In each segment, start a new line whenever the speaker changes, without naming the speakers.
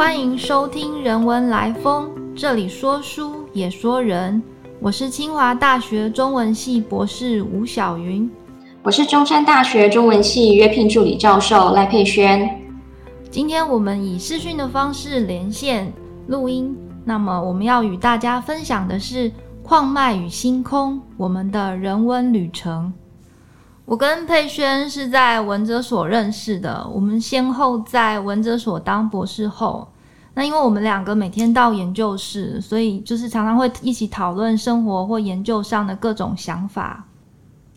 欢迎收听人文来风，这里说书也说人。我是清华大学中文系博士吴晓云，
我是中山大学中文系约聘助理教授赖佩萱。
今天我们以视讯的方式连线录音，那么我们要与大家分享的是《矿脉与星空》我们的人文旅程。我跟佩轩是在文哲所认识的，我们先后在文哲所当博士后。那因为我们两个每天到研究室，所以就是常常会一起讨论生活或研究上的各种想法。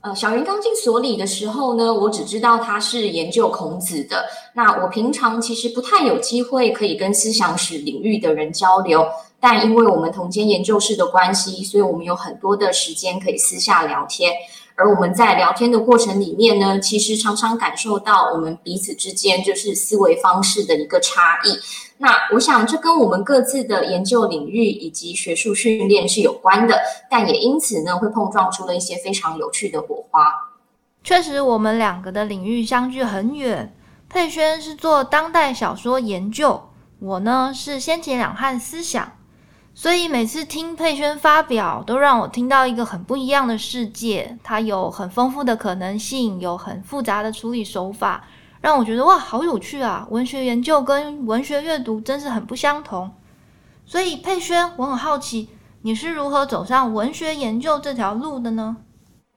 呃，小云刚进所里的时候呢，我只知道他是研究孔子的。那我平常其实不太有机会可以跟思想史领域的人交流，但因为我们同间研究室的关系，所以我们有很多的时间可以私下聊天。而我们在聊天的过程里面呢，其实常常感受到我们彼此之间就是思维方式的一个差异。那我想这跟我们各自的研究领域以及学术训练是有关的，但也因此呢，会碰撞出了一些非常有趣的火花。
确实，我们两个的领域相距很远。佩轩是做当代小说研究，我呢是先秦两汉思想。所以每次听佩轩发表，都让我听到一个很不一样的世界。它有很丰富的可能性，有很复杂的处理手法，让我觉得哇，好有趣啊！文学研究跟文学阅读真是很不相同。所以佩轩，我很好奇，你是如何走上文学研究这条路的呢？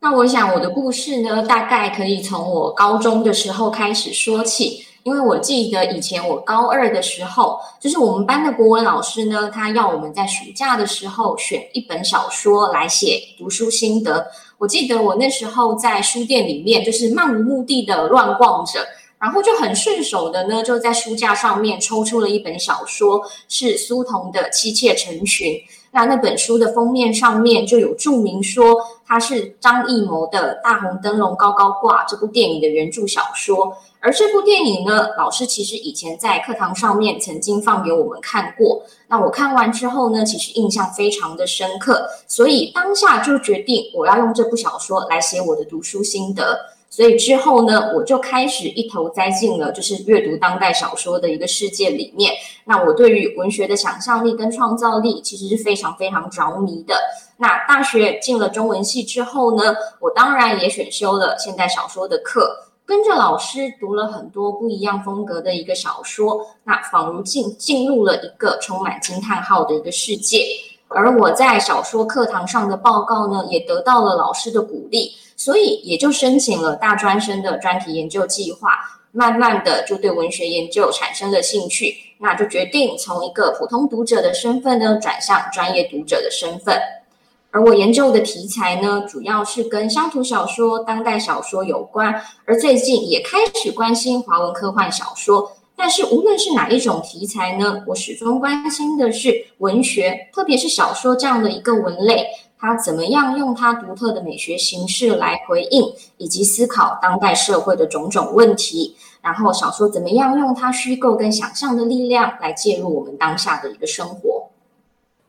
那我想我的故事呢，大概可以从我高中的时候开始说起。因为我记得以前我高二的时候，就是我们班的国文老师呢，他要我们在暑假的时候选一本小说来写读书心得。我记得我那时候在书店里面，就是漫无目的的乱逛着，然后就很顺手的呢，就在书架上面抽出了一本小说，是苏童的《妻妾成群》。那那本书的封面上面就有注明说，它是张艺谋的《大红灯笼高高挂》这部电影的原著小说。而这部电影呢，老师其实以前在课堂上面曾经放给我们看过。那我看完之后呢，其实印象非常的深刻，所以当下就决定我要用这部小说来写我的读书心得。所以之后呢，我就开始一头栽进了就是阅读当代小说的一个世界里面。那我对于文学的想象力跟创造力其实是非常非常着迷的。那大学进了中文系之后呢，我当然也选修了现代小说的课。跟着老师读了很多不一样风格的一个小说，那仿如进进入了一个充满惊叹号的一个世界。而我在小说课堂上的报告呢，也得到了老师的鼓励，所以也就申请了大专生的专题研究计划。慢慢的就对文学研究产生了兴趣，那就决定从一个普通读者的身份呢，转向专业读者的身份。而我研究的题材呢，主要是跟乡土小说、当代小说有关，而最近也开始关心华文科幻小说。但是无论是哪一种题材呢，我始终关心的是文学，特别是小说这样的一个文类，他怎么样用他独特的美学形式来回应以及思考当代社会的种种问题。然后小说怎么样用它虚构跟想象的力量来介入我们当下的一个生活。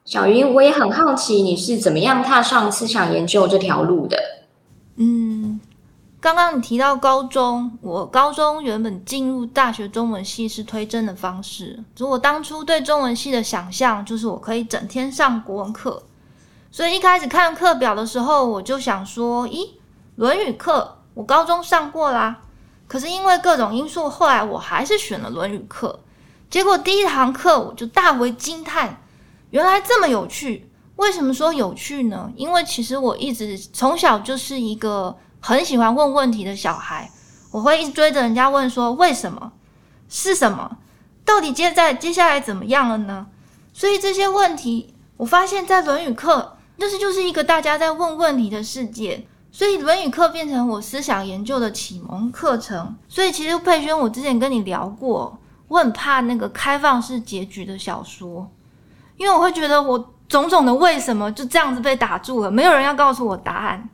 小云，我也很好奇，你是怎么样踏上思想研究这条路的？
嗯，刚刚你提到高中，我高中原本进入大学中文系是推甄的方式。如果当初对中文系的想象就是我可以整天上国文课，所以一开始看课表的时候，我就想说，咦，《论语》课我高中上过啦。可是因为各种因素，后来我还是选了《论语》课。结果第一堂课我就大为惊叹。原来这么有趣，为什么说有趣呢？因为其实我一直从小就是一个很喜欢问问题的小孩，我会一直追着人家问说为什么是什么，到底接在接下来怎么样了呢？所以这些问题，我发现在《论语》课，那是就是一个大家在问问题的世界，所以《论语》课变成我思想研究的启蒙课程。所以其实佩轩，我之前跟你聊过，我很怕那个开放式结局的小说。因为我会觉得我种种的为什么就这样子被打住了，没有人要告诉我答案，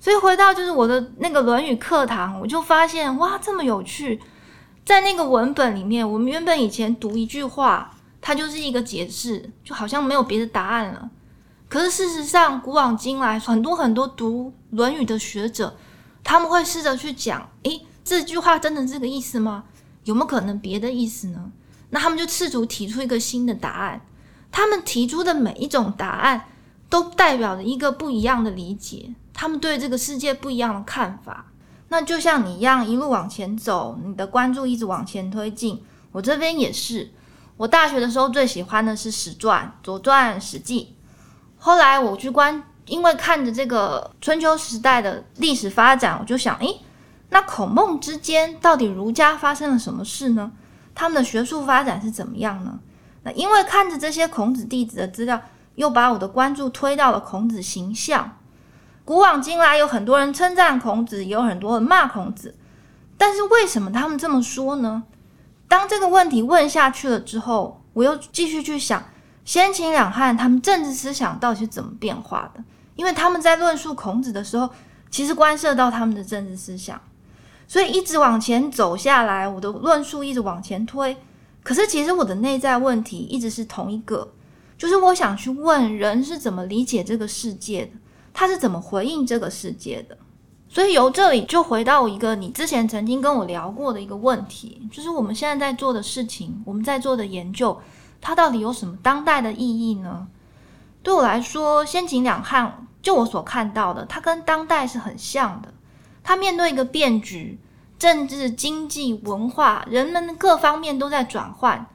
所以回到就是我的那个《论语》课堂，我就发现哇，这么有趣，在那个文本里面，我们原本以前读一句话，它就是一个解释，就好像没有别的答案了。可是事实上，古往今来，很多很多读《论语》的学者，他们会试着去讲，诶，这句话真的这个意思吗？有没有可能别的意思呢？那他们就试图提出一个新的答案。他们提出的每一种答案，都代表着一个不一样的理解，他们对这个世界不一样的看法。那就像你一样，一路往前走，你的关注一直往前推进。我这边也是，我大学的时候最喜欢的是史传，《左传》《史记》。后来我去关，因为看着这个春秋时代的历史发展，我就想，诶，那孔孟之间到底儒家发生了什么事呢？他们的学术发展是怎么样呢？那因为看着这些孔子弟子的资料，又把我的关注推到了孔子形象。古往今来，有很多人称赞孔子，也有很多人骂孔子。但是为什么他们这么说呢？当这个问题问下去了之后，我又继续去想先秦两汉他们政治思想到底是怎么变化的？因为他们在论述孔子的时候，其实关涉到他们的政治思想。所以一直往前走下来，我的论述一直往前推。可是，其实我的内在问题一直是同一个，就是我想去问人是怎么理解这个世界的，他是怎么回应这个世界的。所以由这里就回到一个你之前曾经跟我聊过的一个问题，就是我们现在在做的事情，我们在做的研究，它到底有什么当代的意义呢？对我来说，先秦两汉，就我所看到的，它跟当代是很像的。它面对一个变局。政治、经济、文化，人们各方面都在转换，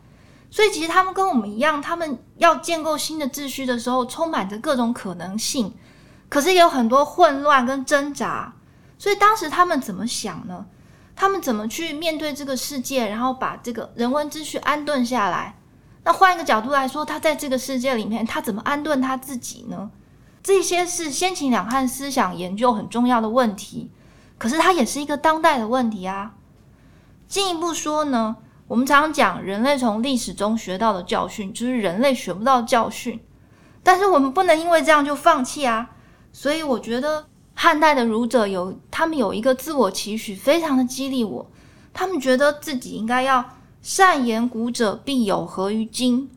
所以其实他们跟我们一样，他们要建构新的秩序的时候，充满着各种可能性，可是也有很多混乱跟挣扎。所以当时他们怎么想呢？他们怎么去面对这个世界，然后把这个人文秩序安顿下来？那换一个角度来说，他在这个世界里面，他怎么安顿他自己呢？这些是先秦两汉思想研究很重要的问题。可是它也是一个当代的问题啊。进一步说呢，我们常常讲人类从历史中学到的教训，就是人类学不到教训。但是我们不能因为这样就放弃啊。所以我觉得汉代的儒者有他们有一个自我期许，非常的激励我。他们觉得自己应该要善言古者必有合于今，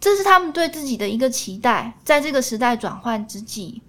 这是他们对自己的一个期待，在这个时代转换之际，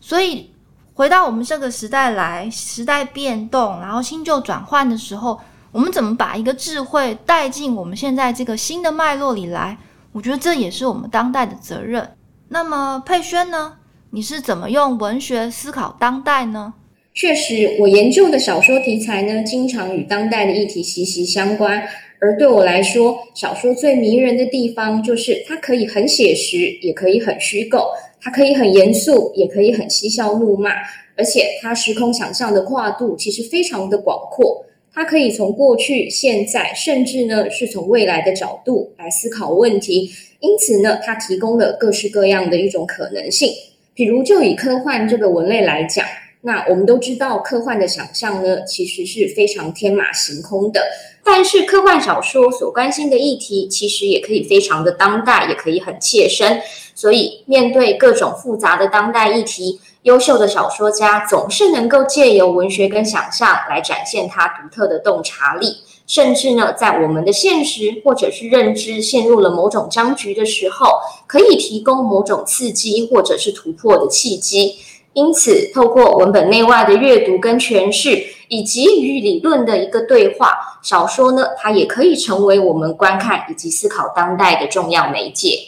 所以。回到我们这个时代来，时代变动，然后新旧转换的时候，我们怎么把一个智慧带进我们现在这个新的脉络里来？我觉得这也是我们当代的责任。那么佩轩呢？你是怎么用文学思考当代呢？
确实，我研究的小说题材呢，经常与当代的议题息息相关。而对我来说，小说最迷人的地方就是它可以很写实，也可以很虚构。它可以很严肃，也可以很嬉笑怒骂，而且它时空想象的跨度其实非常的广阔。它可以从过去、现在，甚至呢是从未来的角度来思考问题。因此呢，它提供了各式各样的一种可能性。比如，就以科幻这个文类来讲，那我们都知道，科幻的想象呢其实是非常天马行空的。但是，科幻小说所关心的议题，其实也可以非常的当代，也可以很切身。所以，面对各种复杂的当代议题，优秀的小说家总是能够借由文学跟想象来展现他独特的洞察力，甚至呢，在我们的现实或者是认知陷入了某种僵局的时候，可以提供某种刺激或者是突破的契机。因此，透过文本内外的阅读跟诠释，以及与理论的一个对话，小说呢，它也可以成为我们观看以及思考当代的重要媒介。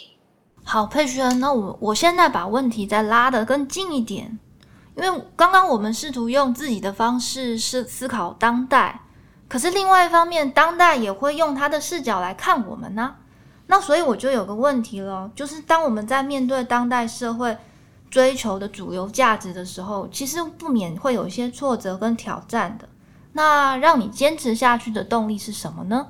好，佩轩，那我我现在把问题再拉得更近一点，因为刚刚我们试图用自己的方式是思考当代，可是另外一方面，当代也会用他的视角来看我们呢。那所以我就有个问题了，就是当我们在面对当代社会追求的主流价值的时候，其实不免会有一些挫折跟挑战的。那让你坚持下去的动力是什么呢？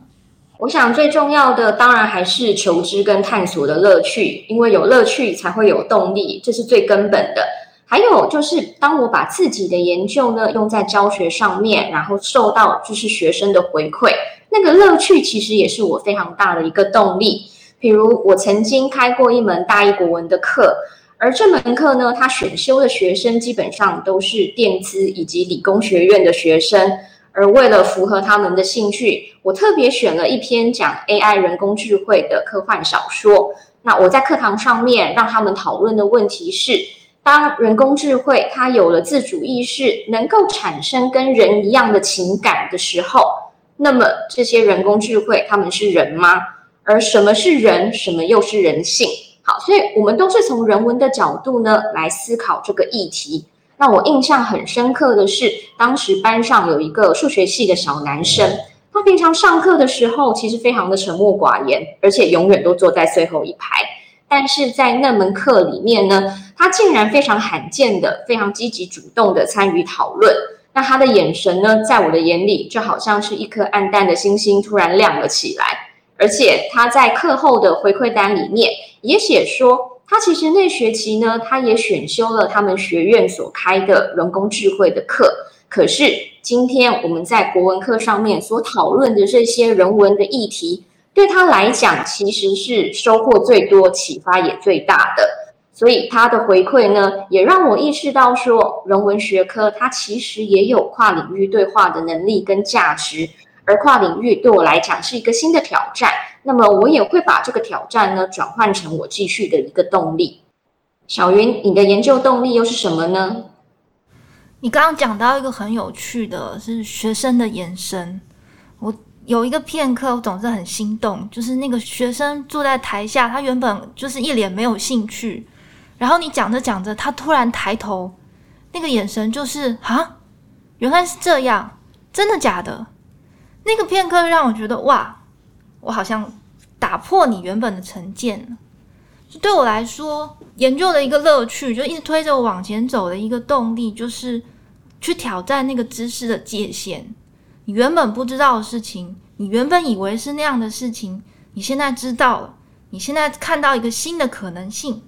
我想最重要的当然还是求知跟探索的乐趣，因为有乐趣才会有动力，这是最根本的。还有就是，当我把自己的研究呢用在教学上面，然后受到就是学生的回馈，那个乐趣其实也是我非常大的一个动力。比如我曾经开过一门大一国文的课，而这门课呢，他选修的学生基本上都是电资以及理工学院的学生。而为了符合他们的兴趣，我特别选了一篇讲 AI 人工智慧的科幻小说。那我在课堂上面让他们讨论的问题是：当人工智慧它有了自主意识，能够产生跟人一样的情感的时候，那么这些人工智慧他们是人吗？而什么是人，什么又是人性？好，所以我们都是从人文的角度呢来思考这个议题。那我印象很深刻的是，当时班上有一个数学系的小男生，他平常上课的时候其实非常的沉默寡言，而且永远都坐在最后一排。但是在那门课里面呢，他竟然非常罕见的、非常积极主动的参与讨论。那他的眼神呢，在我的眼里就好像是一颗暗淡的星星突然亮了起来。而且他在课后的回馈单里面也写说，他其实那学期呢，他也选修了他们学院所开的人工智慧的课。可是今天我们在国文课上面所讨论的这些人文的议题。对他来讲，其实是收获最多、启发也最大的。所以他的回馈呢，也让我意识到说，人文学科它其实也有跨领域对话的能力跟价值。而跨领域对我来讲是一个新的挑战，那么我也会把这个挑战呢转换成我继续的一个动力。小云，你的研究动力又是什么呢？
你刚刚讲到一个很有趣的，是学生的延伸。我。有一个片刻，我总是很心动，就是那个学生坐在台下，他原本就是一脸没有兴趣，然后你讲着讲着，他突然抬头，那个眼神就是啊，原来是这样，真的假的？那个片刻让我觉得哇，我好像打破你原本的成见了。对我来说，研究的一个乐趣，就一直推着我往前走的一个动力，就是去挑战那个知识的界限。你原本不知道的事情，你原本以为是那样的事情，你现在知道了。你现在看到一个新的可能性。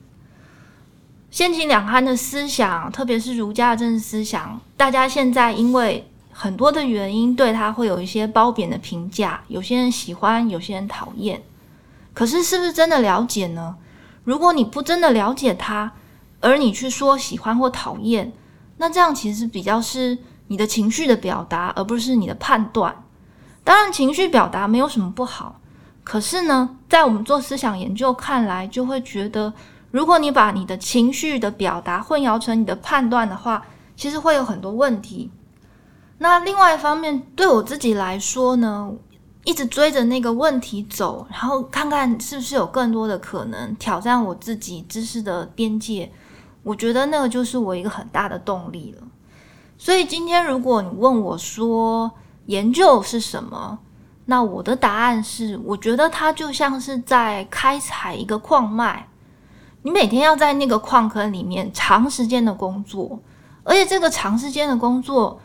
先秦两汉的思想，特别是儒家的政治思想，大家现在因为很多的原因，对他会有一些褒贬的评价。有些人喜欢，有些人讨厌。可是，是不是真的了解呢？如果你不真的了解他，而你去说喜欢或讨厌，那这样其实比较是。你的情绪的表达，而不是你的判断。当然，情绪表达没有什么不好。可是呢，在我们做思想研究看来，就会觉得，如果你把你的情绪的表达混淆成你的判断的话，其实会有很多问题。那另外一方面，对我自己来说呢，一直追着那个问题走，然后看看是不是有更多的可能挑战我自己知识的边界。我觉得那个就是我一个很大的动力了。所以今天，如果你问我说研究是什么，那我的答案是，我觉得它就像是在开采一个矿脉。你每天要在那个矿坑里面长时间的工作，而且这个长时间的工作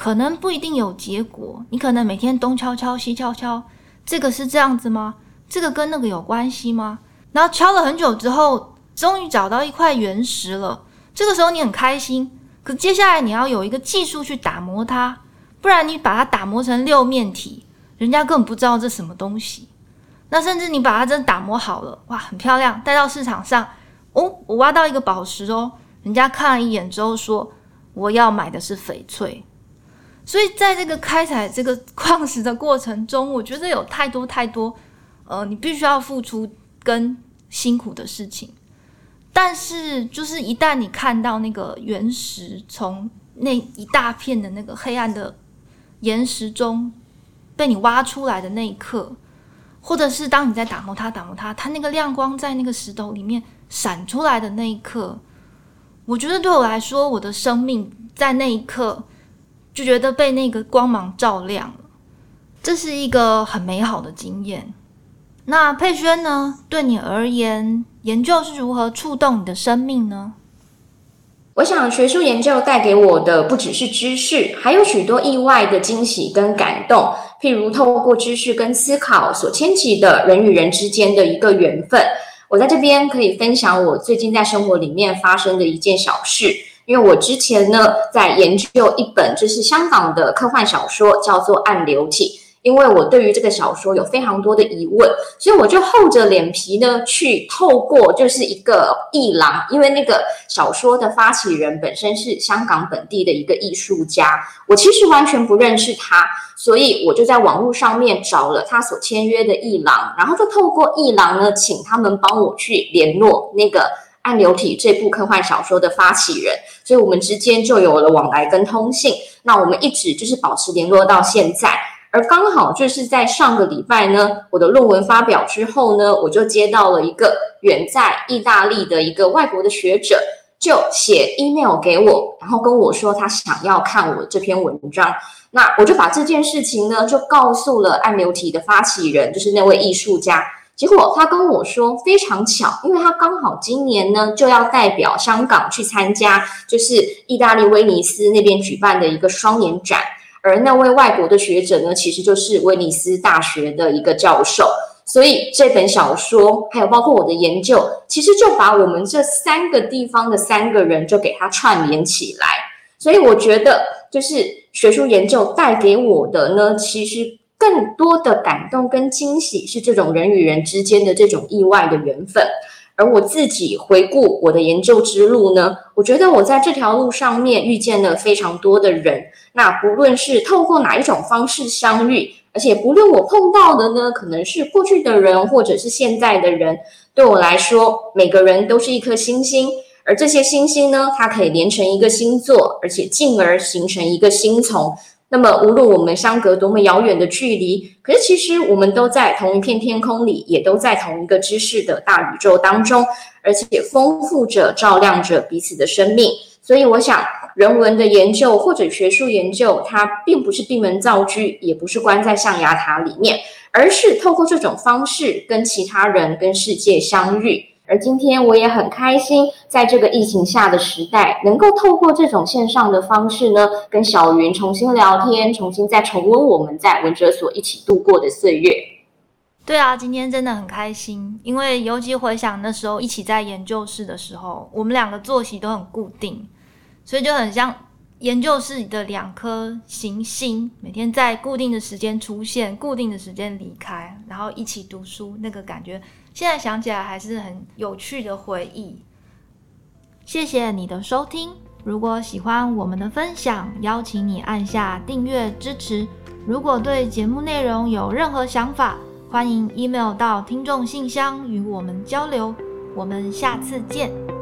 可能不一定有结果。你可能每天东敲敲西敲敲，这个是这样子吗？这个跟那个有关系吗？然后敲了很久之后，终于找到一块原石了。这个时候你很开心。可接下来你要有一个技术去打磨它，不然你把它打磨成六面体，人家根本不知道这什么东西。那甚至你把它真打磨好了，哇，很漂亮，带到市场上，哦，我挖到一个宝石哦，人家看了一眼之后说，我要买的是翡翠。所以在这个开采这个矿石的过程中，我觉得有太多太多，呃，你必须要付出跟辛苦的事情。但是，就是一旦你看到那个原石从那一大片的那个黑暗的岩石中被你挖出来的那一刻，或者是当你在打磨它、打磨它，它那个亮光在那个石头里面闪出来的那一刻，我觉得对我来说，我的生命在那一刻就觉得被那个光芒照亮了，这是一个很美好的经验。那佩轩呢？对你而言，研究是如何触动你的生命呢？
我想，学术研究带给我的不只是知识，还有许多意外的惊喜跟感动。譬如，透过知识跟思考所牵起的人与人之间的一个缘分。我在这边可以分享我最近在生活里面发生的一件小事。因为我之前呢，在研究一本就是香港的科幻小说，叫做《暗流体》。因为我对于这个小说有非常多的疑问，所以我就厚着脸皮呢，去透过就是一个艺廊，因为那个小说的发起人本身是香港本地的一个艺术家，我其实完全不认识他，所以我就在网络上面找了他所签约的艺廊，然后就透过艺廊呢，请他们帮我去联络那个《暗流体》这部科幻小说的发起人，所以我们之间就有了往来跟通信，那我们一直就是保持联络到现在。而刚好就是在上个礼拜呢，我的论文发表之后呢，我就接到了一个远在意大利的一个外国的学者，就写 email 给我，然后跟我说他想要看我这篇文章。那我就把这件事情呢，就告诉了暗流体的发起人，就是那位艺术家。结果他跟我说，非常巧，因为他刚好今年呢就要代表香港去参加，就是意大利威尼斯那边举办的一个双年展。而那位外国的学者呢，其实就是威尼斯大学的一个教授。所以这本小说，还有包括我的研究，其实就把我们这三个地方的三个人就给他串联起来。所以我觉得，就是学术研究带给我的呢，其实。更多的感动跟惊喜是这种人与人之间的这种意外的缘分，而我自己回顾我的研究之路呢，我觉得我在这条路上面遇见了非常多的人，那不论是透过哪一种方式相遇，而且不论我碰到的呢，可能是过去的人或者是现在的人，对我来说，每个人都是一颗星星，而这些星星呢，它可以连成一个星座，而且进而形成一个星丛。那么，无论我们相隔多么遥远的距离，可是其实我们都在同一片天空里，也都在同一个知识的大宇宙当中，而且丰富着、照亮着彼此的生命。所以，我想，人文的研究或者学术研究，它并不是闭门造车，也不是关在象牙塔里面，而是透过这种方式跟其他人、跟世界相遇。而今天我也很开心，在这个疫情下的时代，能够透过这种线上的方式呢，跟小云重新聊天，重新再重温我们在文哲所一起度过的岁月。
对啊，今天真的很开心，因为尤其回想那时候一起在研究室的时候，我们两个作息都很固定，所以就很像研究室里的两颗行星，每天在固定的时间出现，固定的时间离开，然后一起读书，那个感觉。现在想起来还是很有趣的回忆。谢谢你的收听，如果喜欢我们的分享，邀请你按下订阅支持。如果对节目内容有任何想法，欢迎 email 到听众信箱与我们交流。我们下次见。